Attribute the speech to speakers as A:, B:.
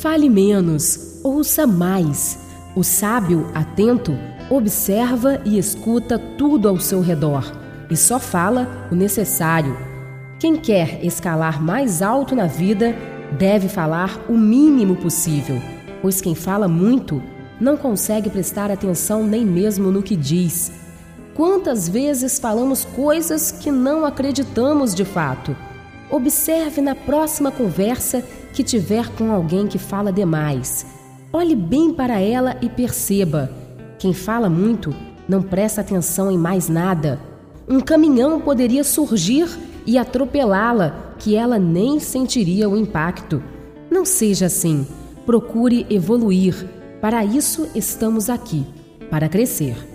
A: Fale menos, ouça mais. O sábio, atento, observa e escuta tudo ao seu redor e só fala o necessário. Quem quer escalar mais alto na vida deve falar o mínimo possível, pois quem fala muito não consegue prestar atenção nem mesmo no que diz. Quantas vezes falamos coisas que não acreditamos de fato? Observe na próxima conversa que tiver com alguém que fala demais. Olhe bem para ela e perceba: quem fala muito não presta atenção em mais nada. Um caminhão poderia surgir e atropelá-la, que ela nem sentiria o impacto. Não seja assim. Procure evoluir para isso estamos aqui para crescer.